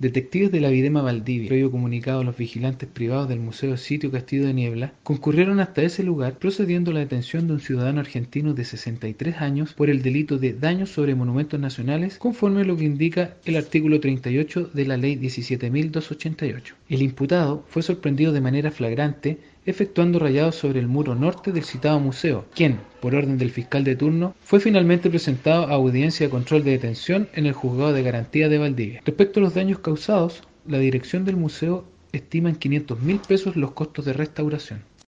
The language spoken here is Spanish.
Detectives de la Videma Valdivia, previo comunicado a los vigilantes privados del Museo Sitio Castillo de Niebla, concurrieron hasta ese lugar procediendo a la detención de un ciudadano argentino de 63 años por el delito de daños sobre monumentos nacionales, conforme a lo que indica el artículo 38 de la Ley 17.288. El imputado fue sorprendido de manera flagrante efectuando rayados sobre el muro norte del citado museo, quien, por orden del fiscal de turno, fue finalmente presentado a audiencia de control de detención en el juzgado de garantía de Valdivia. Respecto a los daños causados, la dirección del museo estima en 500 mil pesos los costos de restauración.